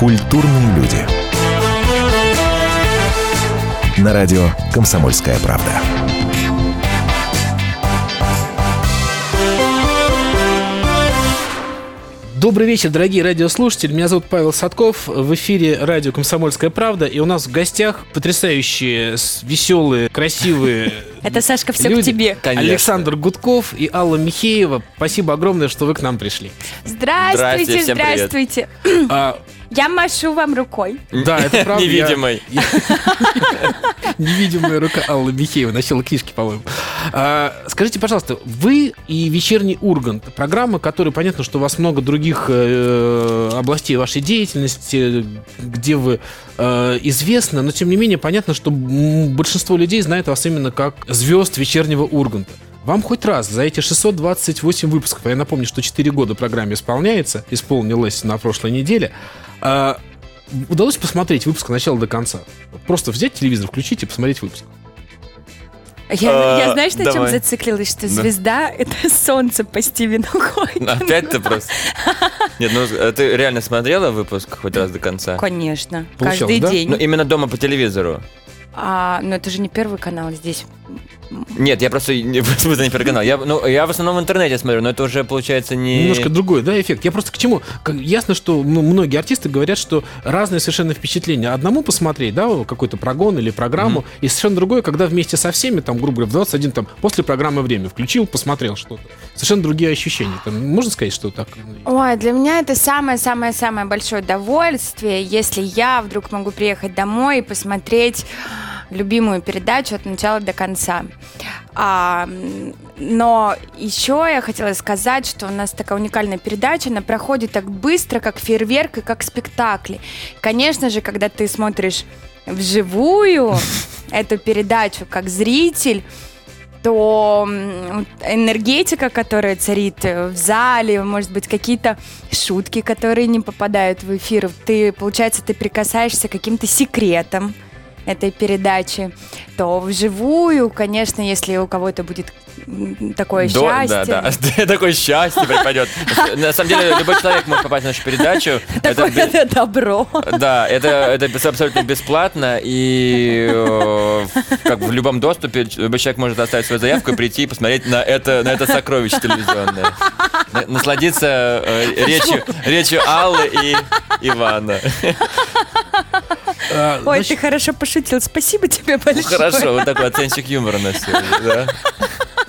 Культурные люди. На радио «Комсомольская правда». Добрый вечер, дорогие радиослушатели. Меня зовут Павел Садков. В эфире радио «Комсомольская правда». И у нас в гостях потрясающие, веселые, красивые Это, Сашка, все люди. к тебе. Конечно. Александр Гудков и Алла Михеева. Спасибо огромное, что вы к нам пришли. Здравствуйте, Здрасте, всем привет. здравствуйте. А, Я машу вам рукой. да, это правда. Невидимой. Невидимая рука Аллы Михеева. Начало книжки, по-моему. А, Скажите, пожалуйста, вы и «Вечерний Ургант» — программа, которая, понятно, что у вас много других э, областей вашей деятельности, где вы э, известны, но, тем не менее, понятно, что большинство людей знает вас именно как звезд «Вечернего Урганта». Вам хоть раз за эти 628 выпусков, а я напомню, что 4 года программе исполняется, исполнилось на прошлой неделе, а, удалось посмотреть выпуск от начала до конца? Просто взять телевизор, включить и посмотреть выпуск. Я, А, я знаешь, на чем давай. зациклилась, что Да. звезда — это солнце по Стивену Хокингу. Опять ты просто... Нет, ну а ты реально смотрела выпуск хоть раз до конца? Конечно, Получалось, каждый да? день. Ну, именно дома по телевизору. А, но это же не первый канал здесь. Нет, я просто не, смысле, не прогонал. Я, ну, я в основном в интернете смотрю, но это уже получается не... Немножко другой, да, эффект. Я просто к чему? Как- ясно, что ну, многие артисты говорят, что разные совершенно впечатления. Одному посмотреть, да, какой-то прогон или программу, и совершенно другое, когда вместе со всеми, там, грубо говоря, в 21, там, после программы «Время» включил, посмотрел что-то. Совершенно другие ощущения. Там, можно сказать, что так? Ой, для меня это самое-самое-самое большое удовольствие, если я вдруг могу приехать домой и посмотреть любимую передачу от начала до конца. А, но еще я хотела сказать, что у нас такая уникальная передача, она проходит так быстро, как фейерверк и как спектакли. Конечно же, когда ты смотришь вживую эту передачу как зритель, то энергетика, которая царит в зале, может быть, какие-то шутки, которые не попадают в эфир, ты, получается, ты прикасаешься к каким-то секретам этой передачи, то вживую, конечно, если у кого-то будет такое До- счастье, Да, да. Такое счастье припадет. На самом деле, любой человек может попасть на нашу передачу. Это такое это добро. Да, это, это абсолютно бесплатно, и э, как в любом доступе любой человек может оставить свою заявку и прийти и посмотреть на это, на это сокровище телевизионное. На- Насладиться э, речью, речью Аллы и Ивана. А, Ой, значит, ты хорошо пошутил, спасибо тебе большое. Ну, хорошо, вот такой оценщик юмора на сегодня, да.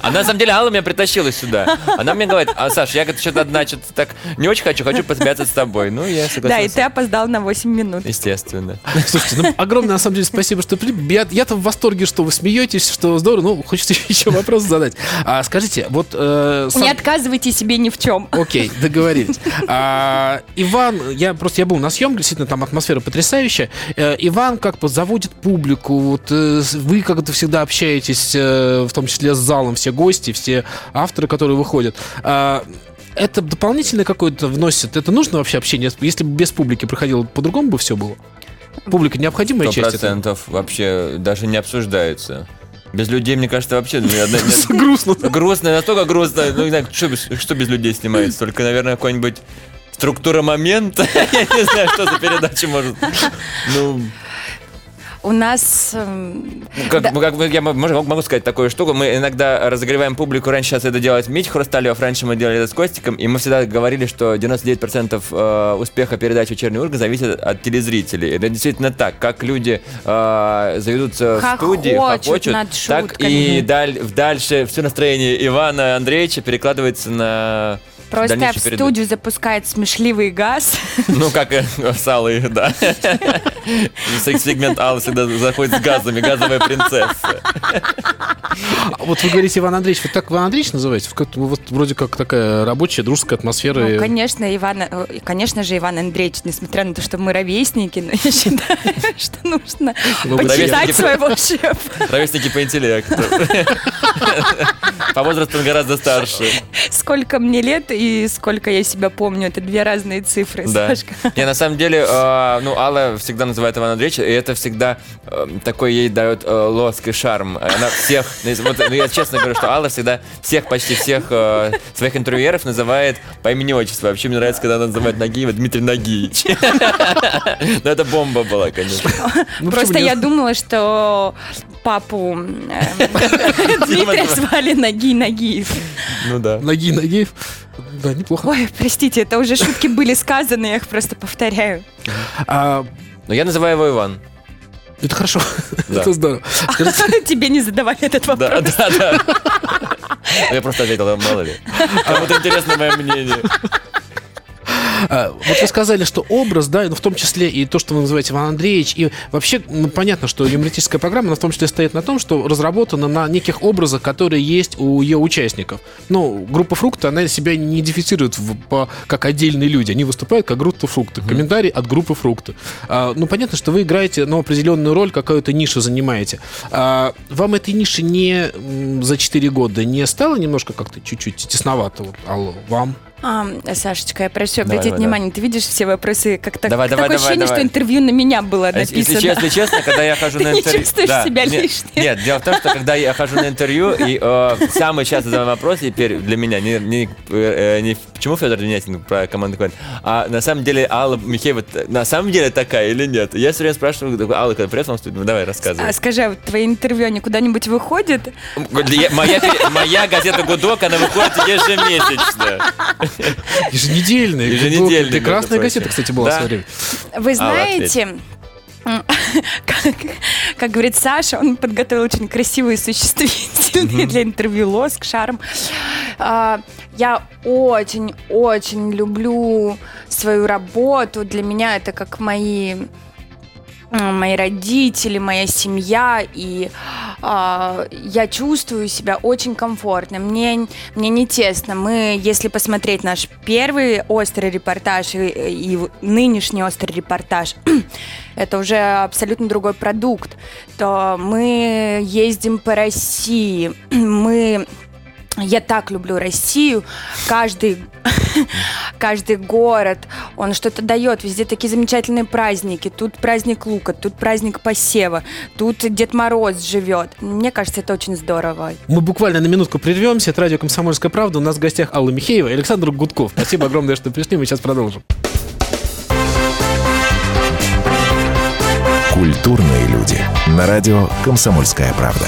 А на самом деле Алла меня притащила сюда. Она мне говорит, а, Саш, я что-то одна, что-то так не очень хочу, хочу посмеяться с тобой. Ну, я Да, и ты опоздал на 8 минут. Естественно. Слушайте, ну, огромное, на самом деле, спасибо, что прибыли. Я, я-то в восторге, что вы смеетесь, что здорово. Ну, хочется еще вопрос задать. А, скажите, вот... э, сам- Не отказывайте себе ни в чем. Окей, договорились. А, Иван, я просто я был на съемке, действительно, там атмосфера потрясающая. Э, Иван как бы заводит публику. Вот э, вы как-то всегда общаетесь, э, в том числе с залом, все гости, все авторы, которые выходят. А, это дополнительное какое-то вносит? Это нужно вообще общение? Если бы без публики проходило, по-другому бы все было? Публика необходимая Сто часть этого? процентов вообще даже не обсуждается. Без людей, мне кажется, вообще ну, Грустно. грустно, настолько грустно. Ну, не знаю, что без людей снимается. Только, наверное, какой-нибудь структура момента. Я не знаю, что за передача может. Ну, У нас... эм, как, Да. ну, как я могу, могу сказать такую штуку. Мы иногда разогреваем публику. Раньше сейчас это делает Митя Хрусталев, раньше мы делали это с Костиком, и мы всегда говорили, что 99% э, успеха передачи «Вечерний Ургант» зависит от телезрителей. Это действительно так. Как люди э, заведутся в студии, Хохочут хохочут, над так и даль, дальше все настроение Ивана Андреевича перекладывается на Просто в студию запускает смешливый газ. Ну, как и с Аллой, да. Сегмент Аллы всегда заходит с газами, газовая принцесса. А Вот вы говорите Иван Андреевич, вы так Иван Андреевич называете? Вот вроде как такая рабочая, дружеская атмосфера. Ну, конечно, Иван, э, конечно же, Иван Андреевич, несмотря на то, что мы ровесники, но я считаю, что нужно Ну, почитать своего шефа. Ровесники по интеллекту. По возрасту он гораздо старше. Сколько мне лет, и и сколько я себя помню. Это две разные цифры, Да. Сашка. Не, на самом деле, э, ну, Алла всегда называет Ивана Андреевича, и это всегда э, такой ей дает э, лоск и шарм. Она всех, ну, вот, ну, я честно говорю, что Алла всегда всех, почти всех э, своих интервьюеров называет по имени отчеству. Вообще мне нравится, когда она называет Нагиева Дмитрий Нагиевич. Но это бомба была, конечно. Ну, Просто я думала, что папу э, Дмитрия звали Ноги Нагиев. Ну да. Ноги, ноги. Да, неплохо. Ой, простите, это уже шутки были сказаны, я их просто повторяю. А, Но я называю его Иван. это хорошо. Да. Это здорово. Скажите, Тебе не задавали этот вопрос. Да, да, да. Я просто ответил, мало ли. Кому-то интересно мое мнение. А, Вот вы сказали, что образ, да, в том числе и то, что вы называете Иван Андреевич, и вообще ну, понятно, что юмористическая программа, она в том числе стоит на том, что разработана на неких образах, которые есть у ее участников. Ну, группа «Фрукты», она себя не идентифицирует в- по- как отдельные люди, они выступают как группа «Фрукты», комментарий от группы «Фрукты». А, ну, понятно, что вы играете, ну, определенную роль, какую-то нишу занимаете. А, вам этой ниши не за 4 года не стало немножко как-то чуть-чуть тесновато? Вот, алло, вам? А, Сашечка, я прошу Давай, обратить давай, внимание, ты видишь все вопросы, как так, Давай, давай, такое давай, ощущение, давай. что интервью на меня было написано. если честно, честно, когда я хожу Ты на не интервью... чувствуешь себя нет, лишним? Нет, дело в том, что когда я хожу на интервью, и э, самый часто задаваемый вопрос теперь для меня, не, не, э, не почему Федор Денятин про команду говорит, а на самом деле Алла Михеева на самом деле такая или нет? Я все время спрашиваю, Алла, когда привет вам студию, ну давай, рассказывай. А скажи, а вот твои интервью, они куда-нибудь выходят? Моя газета «Гудок», она выходит ежемесячно. Еженедельный. Еженедельный, Прекрасная газета, кстати, была в свое время. Вы Алла, знаете, как, как говорит Саша, он подготовил очень красивые существительные для интервью лоск, шарм. А, Я очень-очень люблю свою работу. Для меня это как мои мои родители, моя семья, и а, я чувствую себя очень комфортно. Мне, мне не тесно. Мы, если посмотреть наш первый острый репортаж и, и нынешний острый репортаж, это уже абсолютно другой продукт, то мы ездим по России, мы я так люблю Россию. Каждый, каждый город, он что-то дает. Везде такие замечательные праздники. Тут праздник лука, тут праздник посева, тут Дед Мороз живет. Мне кажется, это очень здорово. Мы буквально на минутку прервемся. Это радио «Комсомольская правда». У нас в гостях Алла Михеева и Александр Гудков. Спасибо огромное, что пришли. Мы сейчас продолжим. Культурные люди. На радио «Комсомольская правда».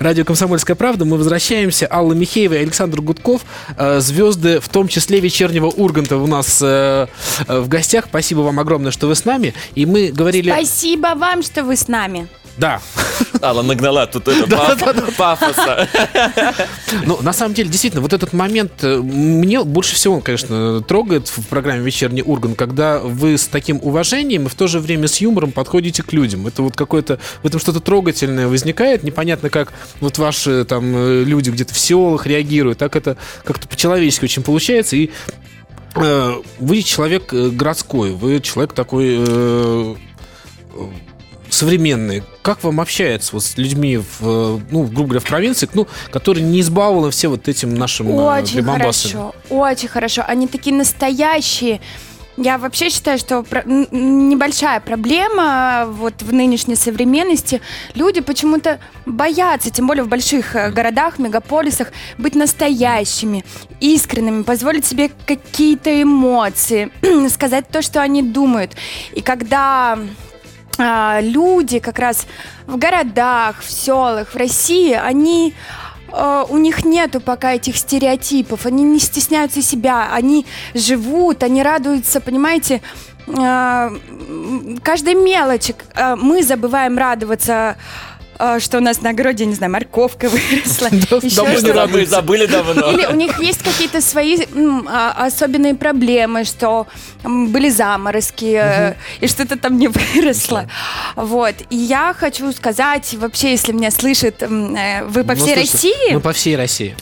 Радио «Комсомольская правда». Мы возвращаемся. Алла Михеева и Александр Гудков. э, Звезды, в том числе вечернего Урганта у нас э, э, в гостях. Спасибо вам огромное, что вы с нами. И мы говорили... Спасибо вам, что вы с нами. Да. Алла нагнала тут это паф- пафоса. Ну, на самом деле, действительно, вот этот момент мне больше всего, конечно, трогает в программе «Вечерний Урган», когда вы с таким уважением и в то же время с юмором подходите к людям. Это вот какое-то... В этом что-то трогательное возникает. Непонятно, как вот ваши там э, люди где-то в селах реагируют. Так это как-то по-человечески очень получается. И э, вы человек э, городской, вы человек такой... э, э, современный, как вам общается вот с людьми в, ну, грубо говоря, в провинции, ну, которые не избалованы все вот этим нашим Очень хорошо, очень хорошо. Они такие настоящие. Я вообще считаю, что про- небольшая проблема вот в нынешней современности. Люди почему-то боятся, тем более в больших э, городах, мегаполисах, быть настоящими, искренними, позволить себе какие-то эмоции, сказать то, что они думают. И когда а, люди как раз в городах, в селах, в России, они э, у них нету пока этих стереотипов, они не стесняются себя, они живут, они радуются, понимаете, э, каждой мелочи. Э, Мы забываем радоваться что у нас на огороде, не знаю, морковка выросла. еще давно. Мы забыли давно. Или у них есть какие-то свои а, особенные проблемы, что были заморозки, э, и что-то там не выросло. Вот. И я хочу сказать, вообще, если меня слышит, э, вы по Ну, всей слушай, России, Ну, по всей России.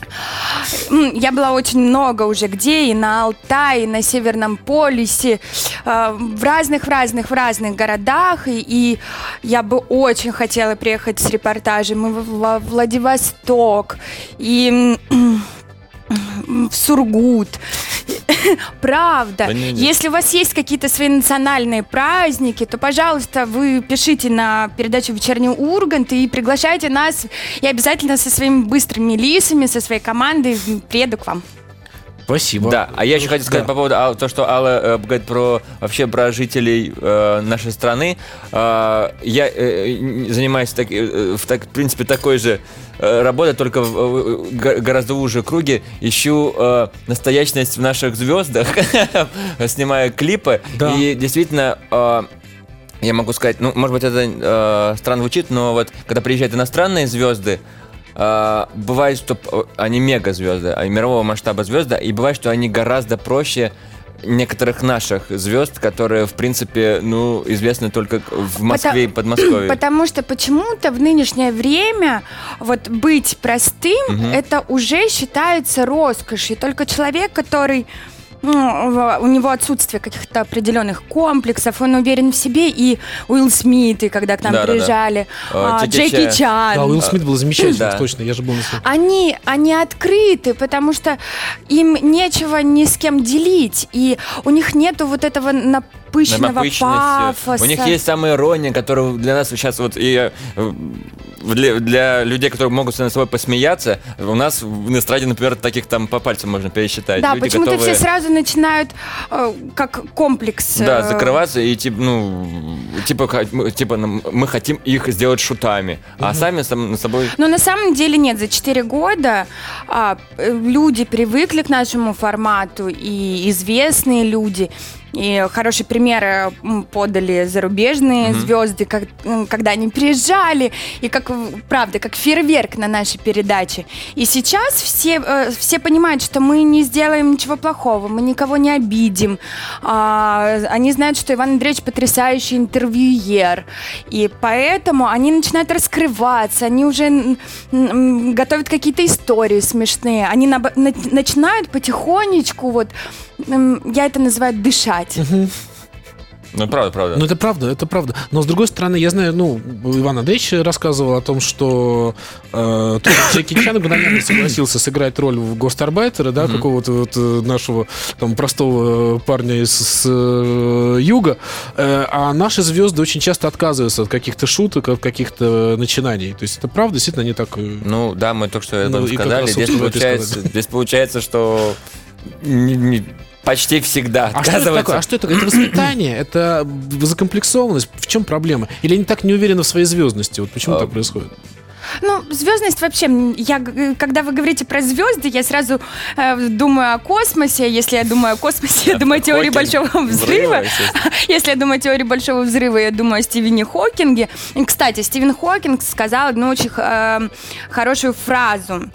Я была очень много уже где, и на Алтае, и на Северном полюсе, э, в разных, в разных, в разных городах, и, и я бы очень хотела приехать с репортажем и во Владивосток, и в Сургут. Правда. Да не, не. Если у вас есть какие-то свои национальные праздники, то, пожалуйста, вы пишите на передачу «Вечерний Ургант» и приглашайте нас. Я обязательно со своими быстрыми лисами, со своей командой приеду к вам. Спасибо. Да, а я еще хотел сказать Да. по поводу а, то, что Алла э, говорит про вообще про жителей э, нашей страны. Э, я э, занимаюсь так, э, в, так, в принципе такой же э, работой, только в, го- гораздо уже круге. Ищу э, настоящность в наших звездах, снимаю клипы. Да. И действительно э, я могу сказать, ну, может быть, это э, странно звучит, но вот когда приезжают иностранные звезды, э, бывает, что они мега звезды, а мирового масштаба звезды, и бывает, что они гораздо проще некоторых наших звезд, которые, в принципе, ну, известны только в Москве и Подмосковье. Потому что почему-то в нынешнее время вот быть простым, это уже считается роскошью. Только человек, который ну, у него отсутствие каких-то определенных комплексов, он уверен в себе, и Уилл Смит, и когда к нам Да-да-да. приезжали, А, а, Джеки Чан. Да, Уилл Смит был замечательный, Да. точно, я же был на своем. они, они открыты, потому что им нечего ни с кем делить, и у них нету вот этого напыщенного Напыщенности. пафоса. У них есть самая ирония, которая для нас сейчас вот и э, для, для людей, которые могут над собой посмеяться, у нас в эстраде, например, таких там по пальцам можно пересчитать. Да, почему-то готовы, все сразу начинают э, как комплекс. Да, э, закрываться и типа, ну, типа, типа мы хотим их сделать шутами, а сами сам, над собой Но на самом деле нет, за 4 года а, э, люди привыкли к нашему формату, и известные люди, и хорошие примеры подали зарубежные звезды, как, когда они приезжали, и как, правда, как фейерверк на нашей передаче. И сейчас все, э, все понимают, что мы не сделаем ничего плохого, мы никого не обидим. А, они знают, что Иван Андреевич потрясающий интервьюер, и поэтому они начинают раскрываться, они уже готовят какие-то истории смешные, они наб- на- начинают потихонечку, вот, я это называю дышать. Ну, правда, правда. Ну, это правда, это правда. Но, с другой стороны, я знаю, ну, Иван Андреевич рассказывал о том, что э, Джеки Чан мгновенно согласился сыграть роль в Гостарбайтера, да, какого-то вот э, нашего там простого парня из с, э, юга. Э, а наши звезды очень часто отказываются от каких-то шуток, от каких-то начинаний. То есть это правда, действительно, они так... э, Ну, да, мы только что это Ну, сказали. Здесь получается, здесь получается, что не- не- почти всегда А что это такое? А что это? Это воспитание? Это закомплексованность? В чем проблема? Или они так не уверены в своей звездности? Вот почему А, так происходит? Ну, звездность вообще, я, г- когда вы говорите про звезды, я сразу э, думаю о космосе. Если я думаю о космосе, я думаю о теории большого взрыва. Если я думаю о теории большого взрыва, я думаю о Стивене Хокинге. И, кстати, Стивен Хокинг сказал одну очень э, хорошую фразу.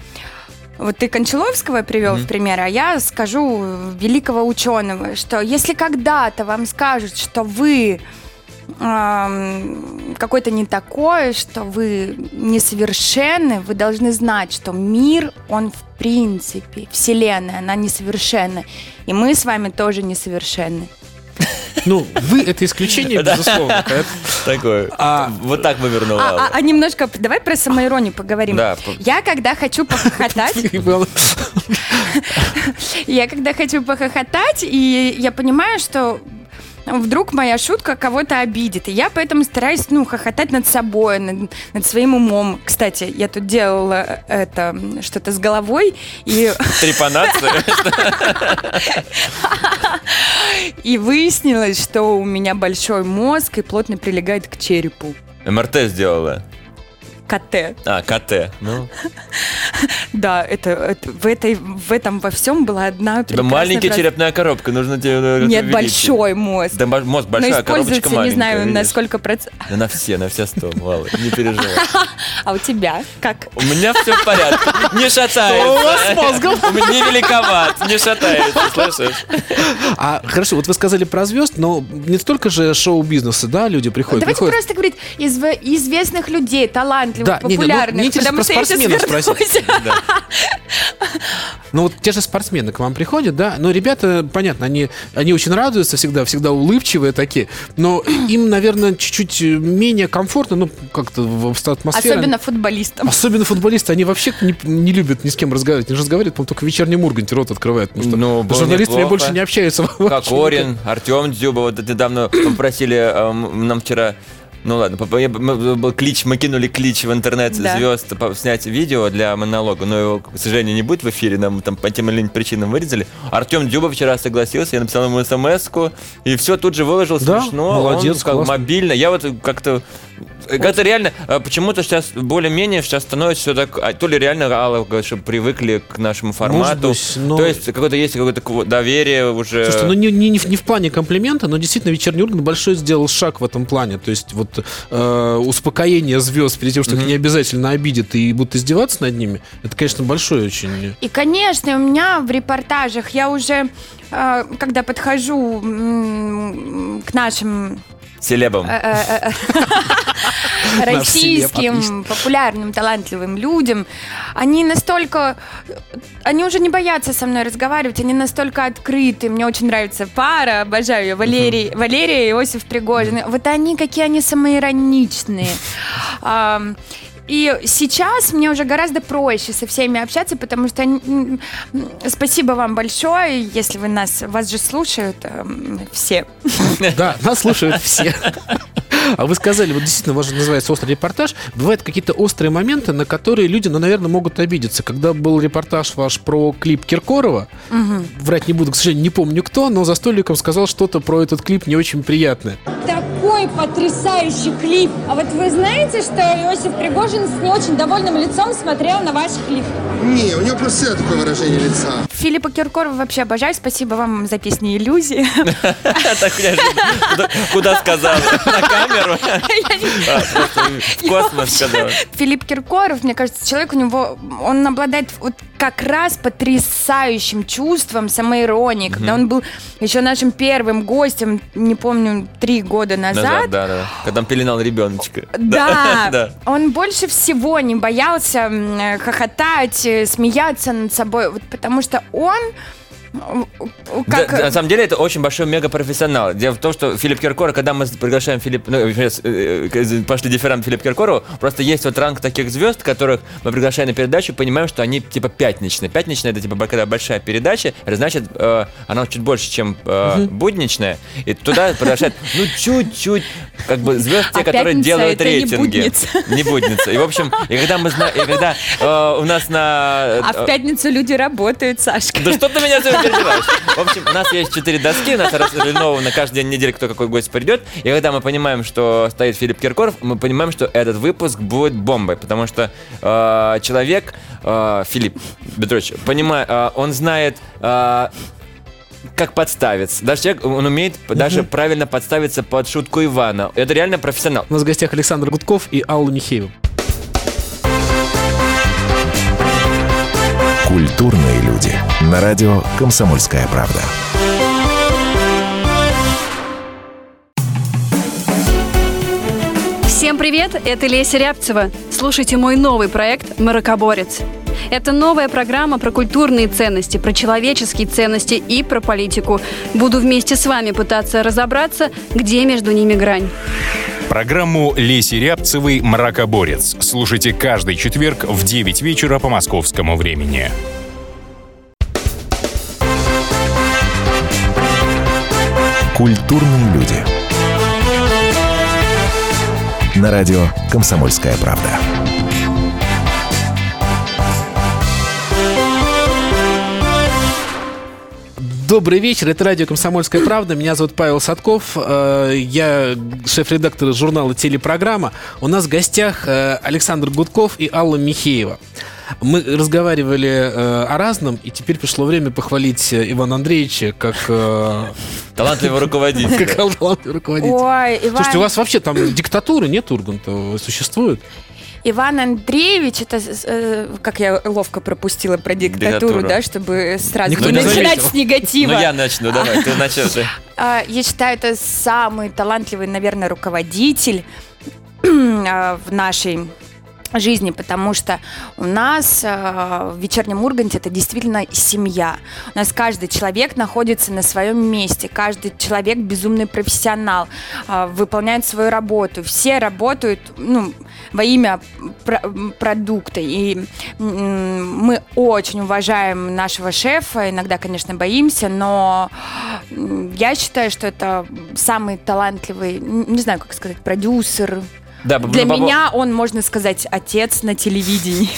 Вот ты Кончаловского привел в пример, а я скажу великого ученого, что если когда-то вам скажут, что вы какой-то не такой, что вы несовершенны, вы должны знать, что мир, он в принципе, Вселенная, она несовершенна. И мы с вами тоже несовершенны. Ну, вы это исключение, безусловно. Такое. А- Вот так вывернула. А, а- Алла. а немножко, давай про самоиронию поговорим. Да, Я когда хочу похохотать, я когда хочу похохотать, и я понимаю, что вдруг моя шутка кого-то обидит. И я поэтому стараюсь, ну, хохотать над собой, над, над своим умом. Кстати, я тут делала это что-то с головой, и, Трепанация. и выяснилось, что у меня большой мозг и плотно прилегает к черепу. МРТ сделала. КТ. А, КТ. Ну, Да, это, это- в, этой, в этом во всем была одна тебя маленькая фраза. черепная коробка, нужно тебе Нет, увеличить. большой мозг. Да, мозг Но большая, а коробочка используется, маленькая. не знаю, на видишь? сколько процентов. Да на все, на все сто, мало, не переживай. А у тебя как? У меня все в порядке, не шатается. У вас с мозгом. У меня не великоват, не шатается, слышишь? А хорошо, вот вы сказали про звезд, но не столько же шоу-бизнеса, да, люди приходят. Давайте просто говорить из известных людей, талантливых, Да, не, не, ну, популярных. мне потому про что я сейчас спортсменов спросить. вернусь. Ну вот те же спортсмены к вам приходят, да, но ребята, понятно, они, они очень радуются всегда, всегда улыбчивые такие, но им, наверное, чуть-чуть менее комфортно, ну как-то в атмосфере. Особенно футболистам. Особенно футболисты, они вообще не, не любят ни с кем разговаривать. Они же разговаривают, по-моему, только в вечернем Урганте рот открывают. Потому что Ну, журналистами неплохо. больше не общаются. Кокорин, Артем Дзюба, вот недавно попросили эм, нам вчера ну ладно, по- я- мы- клич, мы кинули клич в интернет Да. звезд по- снять видео для монолога, но его, к сожалению, не будет в эфире, нам там по тем или иным причинам вырезали. Артем Дюба вчера согласился, я написал ему смс и все тут же выложил Да, смешно, молодец, он как классно. мобильно. Я вот как-то как-то реально, э, почему-то сейчас более-менее сейчас становится все так, а, то ли реально Алла что привыкли к нашему формату, быть, но- то есть какое-то есть какое-то доверие уже. Слушайте, ну не, не, не в- не в плане комплимента, но действительно вечерний Ургант большой сделал шаг в этом плане. То есть вот э, успокоение звезд перед тем, что их не обязательно обидят и будут издеваться над ними, это, конечно, большой очень. И, конечно, у меня в репортажах я уже, э, когда подхожу м, к нашим Селебом. э, э, э, российским популярным, талантливым людям, они настолько, они уже не боятся со мной разговаривать, они настолько открыты. Мне очень нравится пара, обожаю ее, Валерий, Валерия и Иосиф Пригожин. Вот они какие они самоироничные. И сейчас мне уже гораздо проще со всеми общаться, потому что спасибо вам большое, если вы нас, вас же слушают эм, все. Да, нас слушают все. А вы сказали, вот действительно, у вас же называется острый репортаж. Бывают какие-то острые моменты, на которые люди, ну, наверное, могут обидеться. Когда был репортаж ваш про клип Киркорова, врать не буду, к сожалению, не помню кто, но за столиком сказал что-то про этот клип не очень приятное. Такой потрясающий клип. А вот вы знаете, что Иосиф Пригожин с не очень довольным лицом смотрел на ваш клип? Не, у него просто всегда такое выражение лица. Филиппа Киркорова вообще обожаю. Спасибо вам за песни «Иллюзии». Куда- Куда сказала? На камеру? А, В космос сказала. Филипп Киркоров, мне кажется, человек у него, он обладает вот как раз потрясающим чувством самоиронии. Когда он был еще нашим первым гостем, не помню, три года назад. Назад, да, да. Когда он пеленал ребеночка. Да, Да. он больше всего не боялся э, хохотать, э, смеяться над собой, вот потому что он как... Да, на самом деле это очень большой мега-профессионал. Дело в том, что Филипп Киркоров, когда мы приглашаем Филипп, ну, сейчас, э, э, пошли дифферам Филипп Киркорову, просто есть вот ранг таких звезд, которых мы приглашаем на передачу, понимаем, что они типа пятничные. Пятничная это типа когда большая передача, значит, э, она чуть больше, чем э, будничная, и туда приглашают, ну, чуть-чуть, как бы звезд те, А которые делают это не рейтинги. будница. Не будница. И, в общем, и когда мы знаем, и когда э, у нас на... А в пятницу люди работают, Сашка. Да что ты меня переживаешь? В общем, у нас есть четыре доски, у нас разлиновано каждый день недели, кто какой гость придет. И когда мы понимаем, что стоит Филипп Киркоров, мы понимаем, что этот выпуск будет бомбой, потому что э, человек, э, Филипп Петрович, понимает, э, он знает... э, как подставиться. Даже человек, он умеет даже правильно подставиться под шутку Ивана. Это реально профессионал. У нас в гостях Александр Гудков и Алла Михеева. Культурные люди. На радио «Комсомольская правда». Всем привет, это Леся Рябцева. Слушайте мой новый проект «Маракоборец». Это новая программа про культурные ценности, про человеческие ценности и про политику. Буду вместе с вами пытаться разобраться, где между ними грань. Программу Леси Рябцевой «Мракоборец». Слушайте каждый четверг в 9 вечера по московскому времени. Культурные люди. На радио «Комсомольская правда». Добрый вечер, это радио «Комсомольская правда». Меня зовут Павел Садков, э, я шеф-редактор журнала «Телепрограмма». У нас в гостях э, Александр Гудков и Алла Михеева. Мы разговаривали э, о разном, и теперь пришло время похвалить Ивана Андреевича как... Талантливый руководитель. Как талантливый руководитель. Ой, Иван... Слушайте, у вас вообще там диктатуры нет Урганта? Существует? Иван Андреевич, это, э, как я ловко пропустила про диктатуру, Диктатуру. да, чтобы сразу Никто не начинать заметил. с негатива. Ну я начну, давай, ты начал. ты. А, Я считаю, это самый талантливый, наверное, руководитель а, в нашей жизни, потому что у нас э, в вечернем Урганте это действительно семья. У нас каждый человек находится на своем месте, каждый человек безумный профессионал, э, выполняет свою работу. Все работают ну, во имя про- продукта. И мы очень уважаем нашего шефа, иногда, конечно, боимся, но я считаю, что это самый талантливый, не знаю, как сказать, продюсер, Да, для ну, по- меня он, можно сказать, отец на телевидении.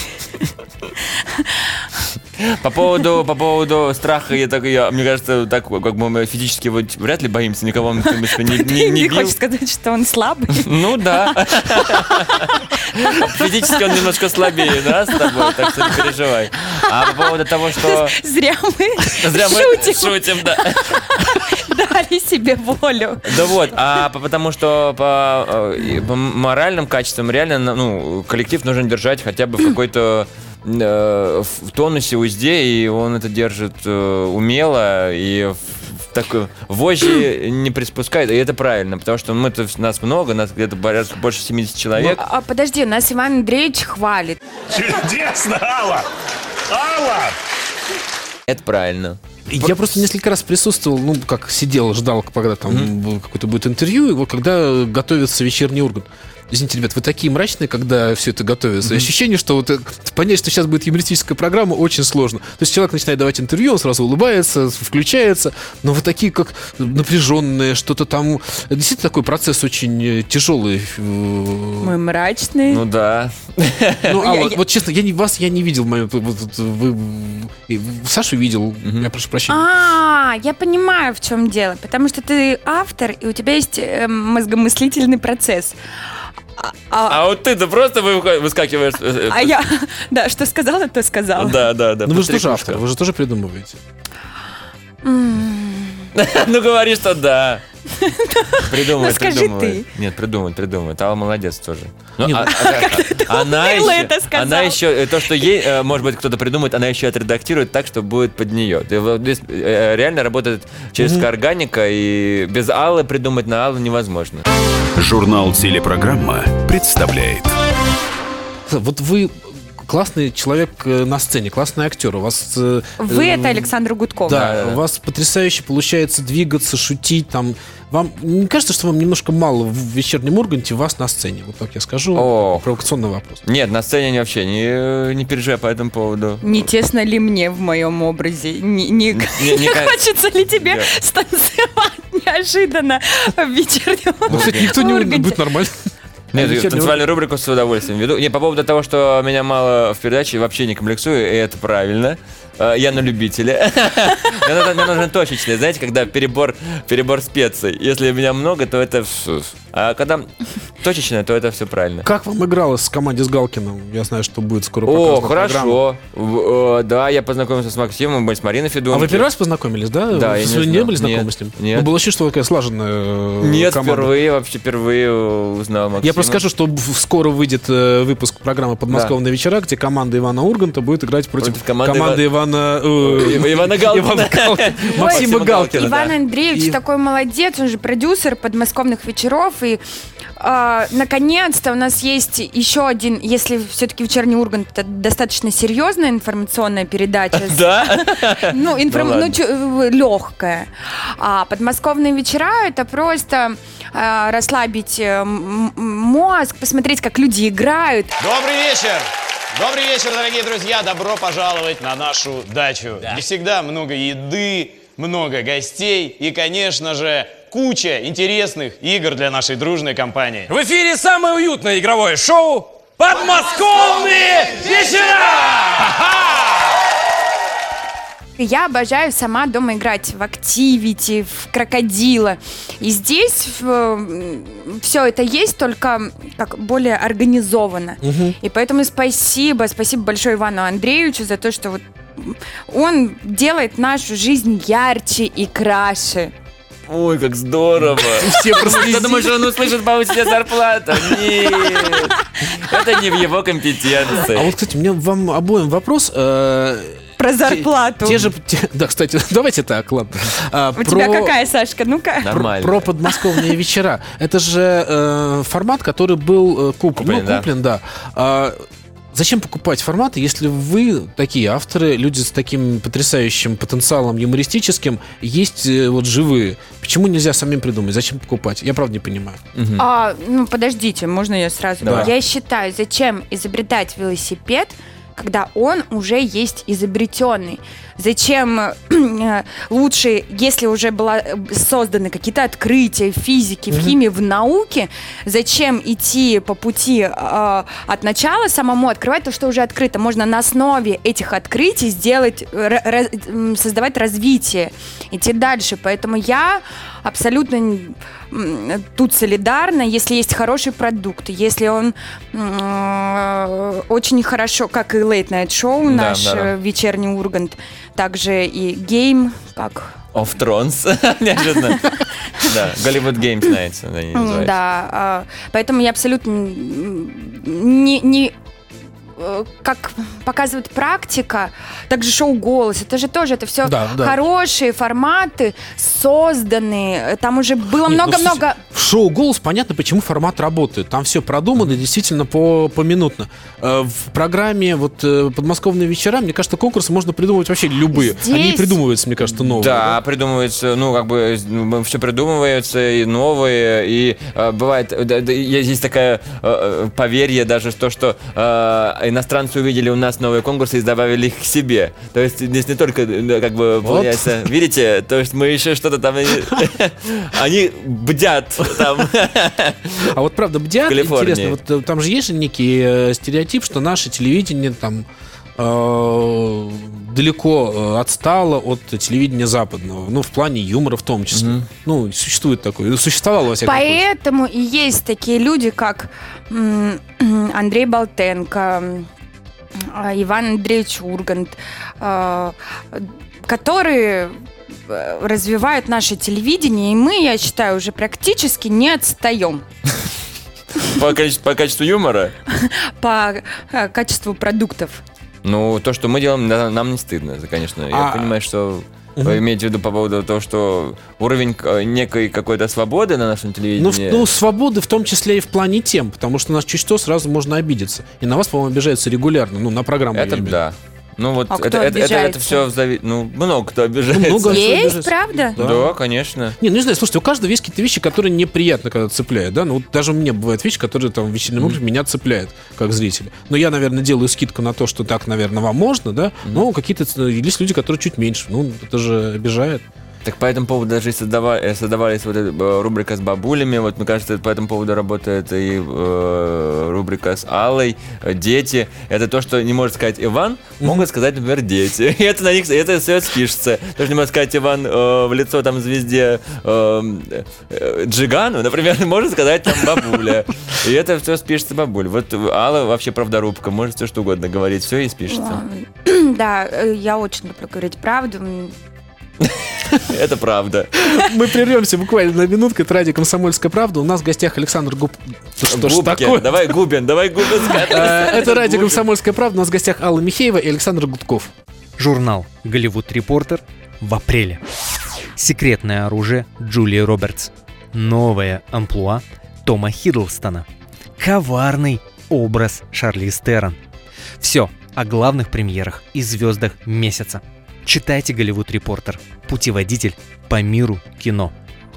По поводу, по поводу страха, я так, я, мне кажется, так как мы физически вот вряд ли боимся никого, он, не, не, не не бил. хочешь сказать, что он слабый? Ну да. Физически он немножко слабее, да, с тобой, так что не переживай. А по поводу того, что... Зря мы Зря мы шутим, шутим, да. Дали себе волю. Да вот, а по- потому что по, э, по моральным качествам реально, ну, коллектив нужно держать хотя бы в какой-то э, в тонусе, узде, и он это держит э, умело и такой вожжи не приспускает, и это правильно, потому что мы -то, нас много, нас где-то порядка больше 70 человек. А, подожди, нас Иван Андреевич хвалит. Чудесно, Алла! Алла! Это правильно. Я просто несколько раз присутствовал, ну, как сидел, ждал, когда там бу- какое-то будет интервью, и вот когда готовится вечерний Ургант. Извините, ребят, вы такие мрачные, когда все это готовится. Ощущение, что вот э, понять, что сейчас будет юмористическая программа, очень сложно. То есть человек начинает давать интервью, он сразу улыбается, включается, но вы такие как напряженные, что-то там... Действительно, такой процесс очень э, тяжелый. э, Мы мрачные. Ну да. Ну, я- вот честно, я не, вас я не видел Вы, Сашу видел, я прошу прощения. А, я понимаю, в чем дело. Потому что ты автор, и у тебя есть мозгомыслительный процесс. А, а- А вот ты-то просто вы- выскакиваешь. э, э, а я, да, что сказала, то сказала. Да, да, да. Ну вы же тоже автор, вы же тоже придумываете. Ну говори, что да. Придумай, Ну, скажи придумай. Нет, придумай, придумай. Алла молодец тоже. Ну, Не, а- а- она еще, э, то, что ей, может быть, кто-то придумает, она еще отредактирует так, что будет под нее. Реально работает через органика, и без Аллы придумать на Аллу невозможно. Журнал «Телепрограмма» представляет. Вот вы классный человек э, на сцене, классный актер. У вас... э, Вы э, это Александр Гудков. Да, у вас потрясающе получается двигаться, шутить там. Вам не кажется, что вам немножко мало в вечернем Урганте вас на сцене? Вот так я скажу. О. Провокационный вопрос. Нет, на сцене не вообще не, не переживай по этому поводу. Не тесно ли мне в моем образе? Не, не- не не кажется. хочется ли тебе Да. станцевать неожиданно в вечернем Ну, кстати, никто не будет нормально. Нет, Вечерний танцевальную рубрику с удовольствием веду. Не, по поводу того, что меня мало в передаче, вообще не комплексую, и это правильно. Э, Я на любителя. Мне нужно точечное, знаете, когда перебор, перебор специй. Если меня много, то это... А когда точечное, то это все правильно. Как вам игралось с команде с Галкиным? Я знаю, что будет скоро О, хорошо. В- э, Да, я познакомился с Максимом, мы с Мариной А Федункой. вы первый раз познакомились, да? Да, Вы я не вы не были знакомы Нет, с ним? нет. Ну, было ощущение, что вы такая слаженная э, Нет, команда. впервые, вообще впервые узнал Максима. Я просто скажу, что скоро выйдет э, выпуск программы «Подмосковные вечера», где команда Ивана Урганта будет играть против, Против команды команды Ивана... э, Ива- Ивана Галкина. Ивана Галкина. Максима Галкина. Иван да. Андреевич такой молодец, он же продюсер подмосковных вечеров. И а, наконец-то у нас есть еще один, если все-таки вечерний Ургант это достаточно серьезная информационная передача. Да? Ну. Ну ну, легкая. А подмосковные вечера это просто а, расслабить э, мозг, посмотреть, как люди играют. Добрый вечер! Добрый вечер, дорогие друзья! Добро пожаловать на нашу дачу. Где всегда много еды, много гостей и, конечно же, куча интересных игр для нашей дружной компании. В эфире самое уютное игровое шоу «Подмосковные вечера». Я обожаю сама дома играть в Activity, в Крокодила. И здесь все это есть, только как более организованно. И поэтому спасибо, спасибо большое Ивану Андреевичу за то, что вот он делает нашу жизнь ярче и краше. Ой, как здорово. Все прослезились. Ты думаешь, он услышит повысить зарплату? Нет. Это не в его компетенции. А вот, кстати, у меня вам обоим вопрос. э, Про те- зарплату. Те же, те- да, кстати, давайте так, ладно. А, У тебя какая, Сашка? Ну-ка. Про, Нормально. про подмосковные вечера. Это же э, формат, который был э, куплен. Куплен, ну, да. куплен, да. А, зачем покупать форматы, если вы такие авторы, люди с таким потрясающим потенциалом юмористическим, есть э, вот живые? Почему нельзя самим придумать? Зачем покупать? Я правда не понимаю. А, ну, подождите, можно я сразу? Давай. Я считаю, зачем изобретать велосипед, когда он уже есть изобретенный? Зачем э, лучше, если уже была э, созданы какие-то открытия в физике, в химии, в науке, зачем идти по пути э, от начала самому открывать то, что уже открыто? Можно на основе этих открытий сделать, э, ра- ра- м, создавать развитие, идти дальше. Поэтому я абсолютно тут солидарна, если есть хороший продукт, если он э, очень хорошо, как и Late Night Show, Да, наш да, да. э, вечерний Ургант, также и Гейм, как Off Thrones. Неожиданно. Да, Голливуд Games Nights они М, называются. Да, а, поэтому я абсолютно не, не как показывает практика, также шоу «Голос», это же тоже, это все Да, да. хорошие форматы, созданные, там уже было ну, много-много... В шоу «Голос» понятно, почему формат работает. Там все продумано, действительно, по, поминутно. Э, В программе вот э, «Подмосковные вечера», мне кажется, конкурсы можно придумывать вообще любые. Они Здесь- придумываются, мне кажется, новые. Да, придумывается, ну, как бы, все придумывается, и новые, и э, бывает, э, да, да, есть такая э, э, поверье даже, что, что э, иностранцы увидели у нас новые конкурсы и добавили их к себе. То есть здесь не только, э, как бы, Вот. получается, видите, то есть мы еще что-то там, они бдят там. А вот правда, бдят, интересно, вот э, там же есть некий э, стереотип, что наше телевидение там э, далеко э, отстало от телевидения западного. Ну, в плане юмора в том числе. Ну, существует такое. Ну, Существовало, во всяком случае. Поэтому и есть такие люди, как Андрей Болтенко, а, Иван Андреевич Ургант, а, которые э, развивают наше телевидение, и мы, я считаю, уже практически не отстаем По количеству, по качеству юмора. по э, качеству продуктов. Ну, то, что мы делаем, на- нам не стыдно, конечно. Я А- понимаю, что вы имеете в виду по поводу того, что уровень э, некой какой-то свободы на нашем Ну, телевидении. ну, свободы в том числе и в плане тем, потому что нас чуть что сразу можно обидеться. И на вас, по-моему, обижаются регулярно, ну, на программу. это да. Ну вот А это, кто это, это, это обижается? все зави... Ну, много кто обижается. Ну, много. Есть, обижается. правда? Да. Да, конечно. Не, ну не знаю, слушайте, у каждого есть какие-то вещи, которые неприятно, когда цепляют, да? Ну вот даже у меня бывают вещи, которые там в вечернем mm меня цепляют, как зрителя. Но я, наверное, делаю скидку на то, что так, наверное, вам можно, да? Но какие-то ц- есть люди, которые чуть меньше. Ну, это же обижает. Так по этому поводу даже и создава- э, создавались вот эта э, рубрика с бабулями. Вот мне кажется, по этому поводу работает и э, рубрика с Аллой. э, Дети. Это то, что не может сказать Иван, могут сказать, например, дети. И это на них, это все спишется. То, что не может сказать Иван э, в лицо там звезде э, э, Джигану, например, может сказать там бабуля. И это все спишется бабуль. Вот Алла вообще правдорубка, может все что угодно говорить, все и спишется. Да, я очень люблю говорить правду. Это правда. Мы прервемся буквально на минутку. Это радио «Комсомольская правда». У нас в гостях Александр Губ... Что ж такое? Давай Губин, давай Губин Э, Это радио «Комсомольская правда». У нас в гостях Алла Михеева и Александр Гудков. Журнал «Голливуд Репортер» в апреле. Секретное оружие Джулии Робертс. Новая амплуа Тома Хиддлстона. Коварный образ Шарли Стерон. Все о главных премьерах и звездах месяца. Читайте «Голливуд Репортер» – путеводитель по миру кино.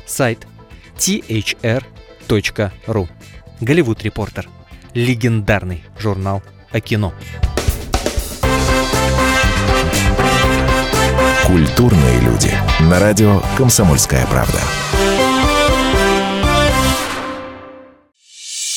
Сайт thr.ru «Голливуд Репортер» – легендарный журнал о кино. Культурные люди. На радио «Комсомольская правда».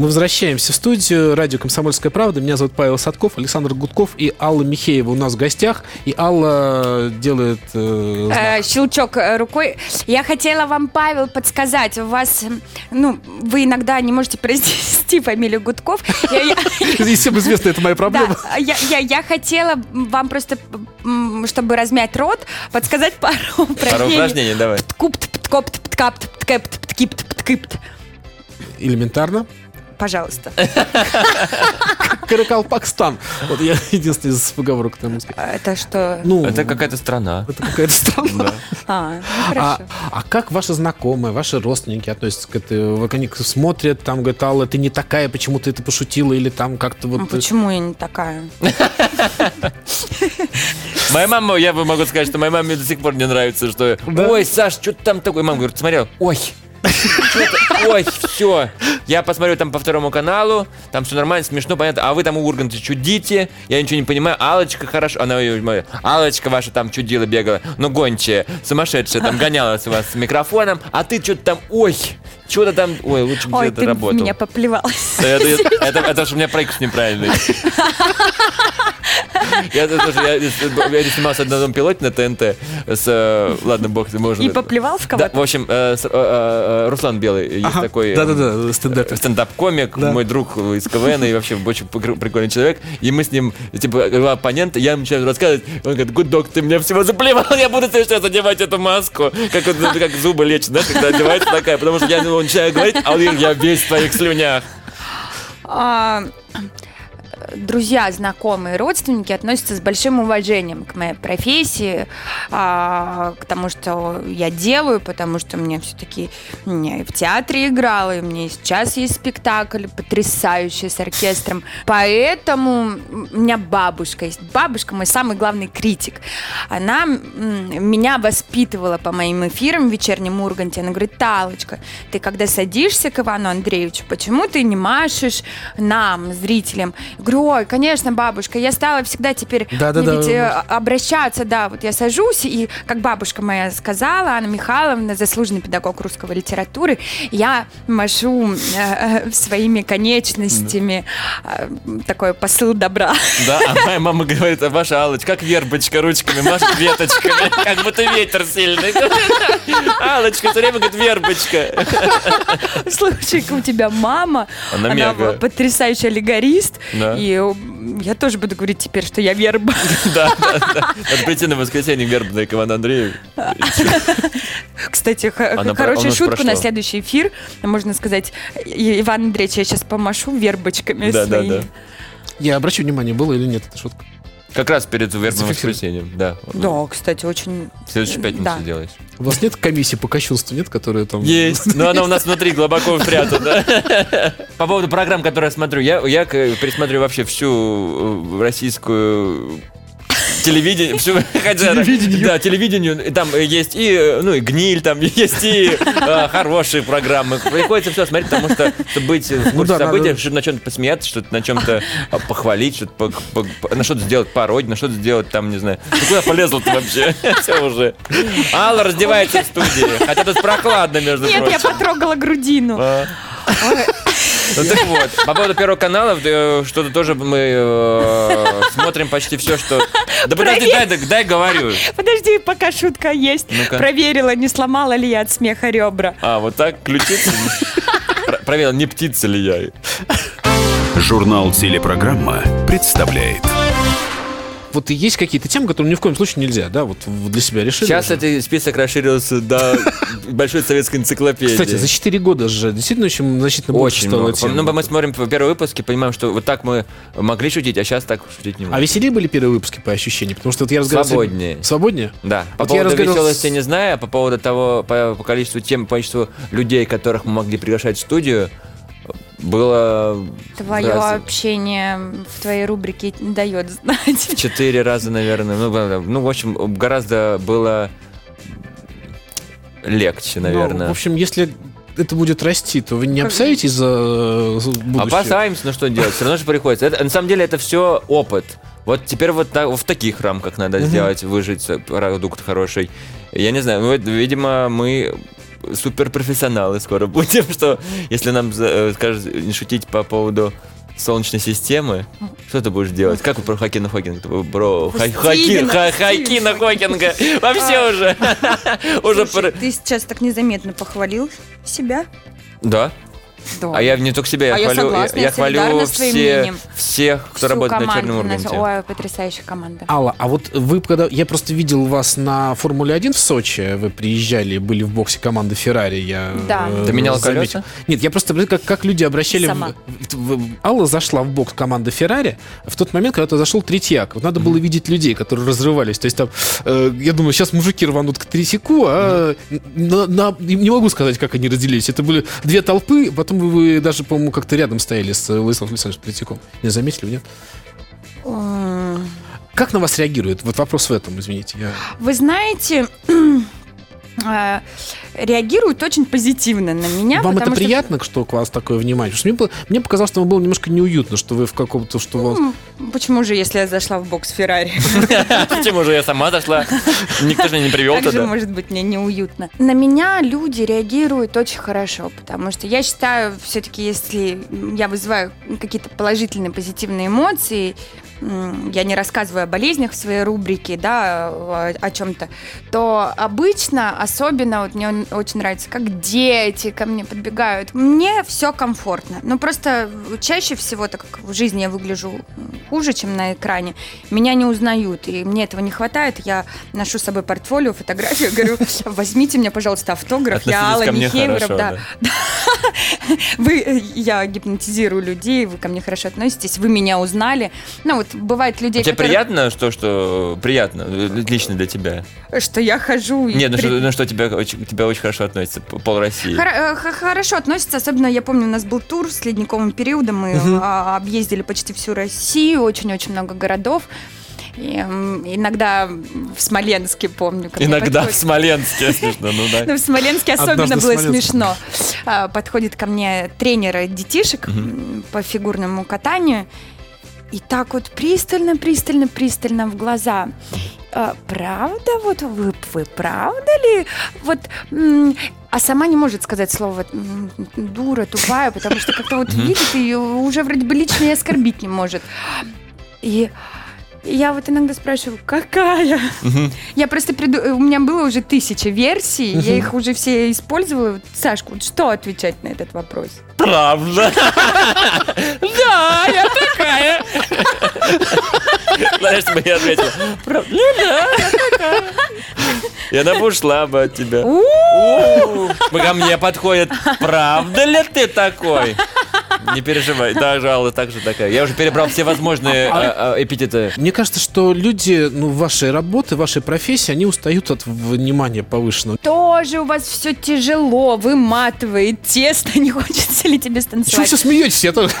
Мы возвращаемся в студию радио «Комсомольская правда». Меня зовут Павел Садков, Александр Гудков и Алла Михеева у нас в гостях. И Алла делает... э, знак. Э, щелчок э, рукой. Я хотела вам, Павел, подсказать. У вас, ну, вы иногда не можете произнести фамилию Гудков. И всем известно, это моя проблема. Да, я, хотела вам просто, чтобы размять рот, подсказать пару Пару упражнений. упражнений, давай. Ткупт, ткопт, ткапт, ткепт, ткипт, ткипт. Элементарно. Пожалуйста. Каракалпакстан. Вот я единственный из поговорок на русский. Это что? Ну, Это какая-то страна. это какая-то страна. А, А, хорошо. а как ваши знакомые, ваши родственники относятся к этой? Вот Они смотрят, там говорят, Алла, ты не такая, почему ты это пошутила, или там как-то Ну, вот... Почему я не такая? Моя мама, я бы могу сказать, что моей маме до сих пор не нравится, что ой, Саш, что ты там такой? Мама говорит, смотрел, ой, ой, все. Я посмотрю там по второму каналу, там все нормально, смешно, понятно. А вы там у Урганта чудите, я ничего не понимаю. Алочка хорошо, она моя, Алочка ваша там чудила, бегала, ну гончая, сумасшедшая, там гонялась у вас с микрофоном, а ты что-то там, ой, что-то там, ой, лучше бы Ой, ты это работал. меня поплевалась. Это, это, это, это ж у меня проект неправильный. Я, тоже, я, я снимался на одном пилоте на ТНТ с... э, Ладно, бог, ты можешь... И поплевал в Да, кого-то? в общем, э, с- э, Руслан Белый есть Ага, такой... да-да-да, стендапер. Стендап-комик, Да. мой друг из КВН и вообще очень прик- прикольный человек. И мы с ним, типа, два оппонента, я ему начинаю рассказывать, он говорит, гудок, ты меня всего заплевал, я буду сейчас одевать эту маску, как, ну, как зубы лечат, знаешь, когда одевается такая, потому что я ему начинаю говорить, а он говорит, я весь в твоих слюнях. Друзья, знакомые, родственники относятся с большим уважением к моей профессии, а, к тому, что я делаю, потому что мне все-таки я в театре играла, и мне сейчас есть спектакль потрясающий с оркестром. Поэтому у меня бабушка есть. Бабушка мой самый главный критик. Она меня воспитывала по моим эфирам в вечернем Урганте. Она говорит, Талочка, ты когда садишься к Ивану Андреевичу, почему ты не машешь нам, зрителям? Я говорю, ой, конечно, бабушка, я стала всегда теперь Да-да-да. ведь, э, обращаться, да, вот я сажусь, и как бабушка моя сказала, Анна Михайловна, заслуженный педагог русского литературы, я машу э, э, своими конечностями э, такой посыл добра. Да, а моя мама говорит, а ваша Аллочка, как вербочка ручками, машет веточками, как будто ветер сильный. Аллочка все время говорит, вербочка. Слушай, у тебя мама, Она потрясающий аллегорист, Да. И э, я тоже буду говорить теперь, что я верба. Да, да, да. Надо прийти на воскресенье вербное к Ивану Андрееву. Кстати, х- Она про- хорошую она же шутку на следующий эфир. Можно сказать, «И- Иван Андреевич, я сейчас помашу вербочками Да, да, своими. да. Я обращу внимание, было или нет эта шутка. Как раз перед вербным воскресеньем, да. Да, кстати, очень... В следующую пятницу делаешь. У вас нет комиссии по кощунству, нет, которые там... Есть, но она у нас внутри глубоко спрятана. По поводу программ, которые я смотрю, я, я пересмотрю вообще всю э, российскую телевидение, всю, хотя- Телевидение. Да, телевидению. Там есть и, ну, и гниль, там есть и э, хорошие программы. Приходится все смотреть, потому что, чтобы быть в Ну курсе да, событий, надо- чтобы на чем-то посмеяться, что-то на чем-то а, похвалить, что-то по- по- по- на что-то сделать пародию, на что-то сделать там, не знаю. Ты куда полезла ты вообще? Все уже. Алла раздевается в студии. Хотя тут прохладно, между Нет, я прочим. потрогала грудину. А. Ну так вот, по поводу первого канала, э, что-то тоже мы э, смотрим почти все, что... Да подожди, дай, дай, дай говорю. Подожди, пока шутка есть. Ну-ка. Проверила, не сломала ли я от смеха ребра. А, вот так, ключица? Про- Проверил, не птица ли я. Журнал «Телепрограмма» представляет вот есть какие-то темы, которые ни в коем случае нельзя, да, вот для себя решили? Сейчас уже? этот список расширился до большой советской энциклопедии. Кстати, за 4 года же действительно очень значительно больше Очень стало тем. Ну, мы смотрим по первые выпуски, понимаем, что вот так мы могли шутить, а сейчас так шутить не А можем. веселее были первые выпуски по ощущениям? Потому что вот я разговаривал... Свободнее. Свободнее? Да. По Вот поводу веселости не знаю, а по поводу того, по, по количеству тем, по количеству людей, которых мы могли приглашать в студию, было Твое раз- общение в твоей рубрике дает знать. четыре раза, наверное. Ну, ну, в общем, гораздо было легче, Ну, наверное. в общем, если это будет расти, то вы не опасаетесь за, за будущее? Опасаемся, ну что делать, все равно же приходится. Это, на самом деле это все опыт. Вот теперь вот так- в таких рамках надо сделать, выжить э, продукт хороший. Я не знаю, ну, видимо, мы суперпрофессионалы скоро будем, что если нам э, скажут не шутить по поводу Солнечной системы, что ты будешь делать? Как про Хакина Хокинга? Бро, Ха- Стивена Хакина Хокинга! А. Вообще уже! Уже про- ты сейчас так незаметно похвалил себя. Да. Да. А я не только себя, я А я хвалю, согласна, я, я хвалю все, всех, кто Всю работает на Черном Урганте. Ой, потрясающая команда. Алла, а вот вы, когда я просто видел вас на Формуле-1 в Сочи, вы приезжали, были в боксе команды Феррари, я Да. э, Ты меняла колеса? Нет, я просто как, как люди обращали... Сама. в- в- Алла зашла в бокс команды Феррари в тот момент, когда зашел Третьяк. Вот надо было видеть людей, которые разрывались. То есть там, э, я думаю, сейчас мужики рванут к Третьяку, а на- на- не могу сказать, как они разделились. Это были две толпы, потом вы даже, по-моему, как-то рядом стояли с Владиславом Александровичем Третьяком. Не заметили, нет? Как на вас реагируют? Вот вопрос в этом, извините. Я... Вы знаете, э, реагируют очень позитивно на меня. Вам это потому что- приятно, что к вас такое внимание? Потому что мне, было- мне показалось, что вам было немножко неуютно, что вы в каком-то, что у вас... Почему же, если я зашла в бокс Феррари? Почему же я сама зашла? Никто же меня не привел туда. может быть мне неуютно? На меня люди реагируют очень хорошо, потому что я считаю, все-таки, если я вызываю какие-то положительные, позитивные эмоции, я не рассказываю о болезнях в своей рубрике, да, о, чем-то, то обычно, особенно, вот мне очень нравится, как дети ко мне подбегают. Мне все комфортно. Но просто чаще всего, так как в жизни я выгляжу хуже, чем на экране, меня не узнают, и мне этого не хватает. Я ношу с собой портфолио, фотографию, говорю, возьмите мне, пожалуйста, автограф. Я Алла хорошо, да. Вы, я гипнотизирую людей, вы ко мне хорошо относитесь, вы меня узнали. Ну вот бывает людей, Тебе которые- приятно, что, что приятно, э, лично для тебя? что я хожу и Нет, ну при- что, ну что тебя, очень, тебя очень хорошо относится, пол России. Хор- э, Хорошо относится, особенно я помню, у нас был тур с ледниковым периодом, мы а, объездили почти всю Россию, очень-очень много городов. И, иногда в Смоленске помню. Иногда в подходит- Смоленске, смешно, ну да. Ну, в Смоленске особенно Однажды в было смешно. А, Подходит ко мне тренер детишек м, по фигурному катанию. И так вот пристально, пристально, пристально в глаза. «А, правда, вот вы, вы правда ли? Вот, а сама не может сказать слово дура, тупая, потому что как-то вот видит и уже вроде бы лично и оскорбить не может. И я вот иногда спрашиваю, какая? Я просто приду... У меня было уже тысяча версий, я их уже все использовала. Сашка, вот что отвечать на этот вопрос? Правда. Да, я такая. Знаешь, что бы я ответил? Правда. Ну. И она бы ушла бы от тебя. Ко мне подходит. Правда ли ты такой? Не переживай, да, Алла так же такая. Я уже перебрал все возможные а, а, эпитеты. Мне кажется, что люди, ну, вашей работы, вашей профессии, они устают от внимания повышенного. Тоже у вас все тяжело, выматывает, тесно, не хочется ли тебе Чего вы станцевать? все смеетесь? Я тоже...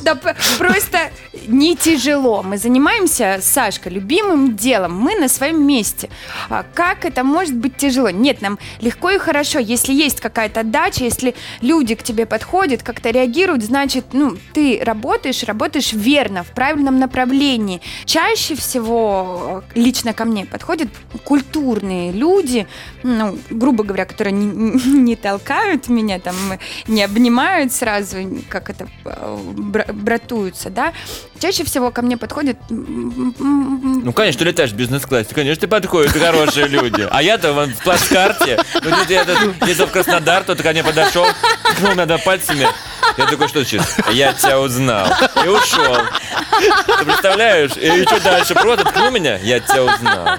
Да просто не тяжело. Мы занимаемся, Сашка, любимым делом. Мы на своем месте. А как это может быть тяжело? Нет, нам легко и хорошо. Если есть какая-то отдача, если люди к тебе подходят, как-то реагируют, значит, ну, ты работаешь, работаешь верно, в правильном направлении. Чаще всего э, лично ко мне подходят культурные люди, ну, грубо говоря, которые не, не толкают меня, там, не обнимают сразу, как это, э, бра- братуются, да. Чаще всего ко мне подходят Ну, конечно, ты летаешь в бизнес-классе, конечно, ты подходят хорошие люди. А я-то вон в плацкарте, ну, тут я этот, ездил в Краснодар, тот ко мне подошел, ткнул меня пальцами. Я такой, что сейчас? Я тебя узнал. И ушел. Ты представляешь? И еще дальше просто ткну меня, я тебя узнал.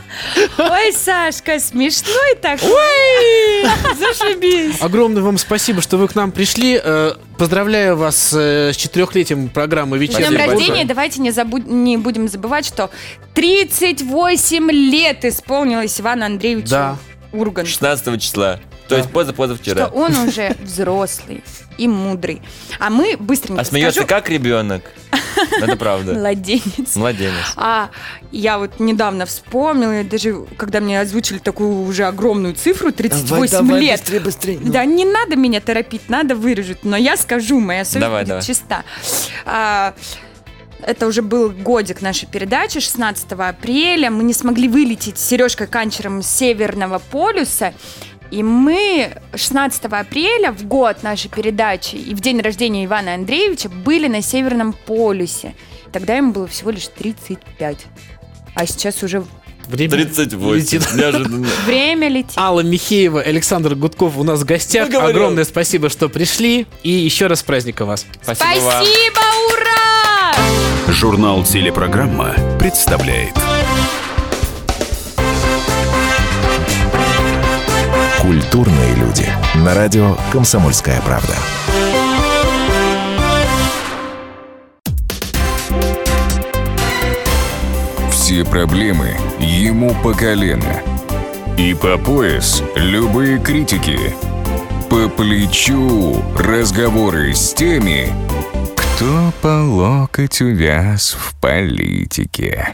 Ой, Сашка, смешной такой. Ой, зашибись. Огромное вам спасибо, что вы к нам пришли. Э, Поздравляю вас э, с четырехлетием программы С «Вечерний днем Ургант». рождения. Давайте не, забудь, не будем забывать, что 38 лет исполнилось Ивану Андреевичу Да. Урганту. 16 числа. То есть поза-позавчера. Что он уже взрослый и мудрый. А мы быстренько А смеется скажу, как ребенок. Это правда. Младенец. Младенец. А я вот недавно вспомнила, даже когда мне озвучили такую уже огромную цифру, 38 Давай, давай, лет. быстрее, быстрее, ну. Да, не надо меня торопить, надо вырежут. Но я скажу, моя совесть Давай, будет давай. чиста. А, это уже был годик нашей передачи, 16 апреля. Мы не смогли вылететь с Сережкой Канчером с Северного полюса. И мы 16 апреля, в год нашей передачи и в день рождения Ивана Андреевича, были на Северном полюсе. Тогда ему было всего лишь 35. А сейчас уже Время 38. летит. Неожиданно. время летит. Алла Михеева, Александр Гудков у нас в гостях. Говорю. Огромное спасибо, что пришли. И еще раз с праздником вас. Спасибо вам. Спасибо, ура! Журнал «Телепрограмма» представляет Культурные люди. На радио «Комсомольская правда». Все проблемы ему по колено. И по пояс любые критики. По плечу разговоры с теми, кто по локоть увяз в политике.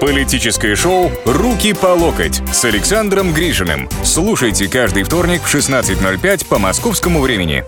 Политическое шоу «Руки по локоть» с Александром Гришиным. Слушайте каждый вторник в 16.05 по московскому времени.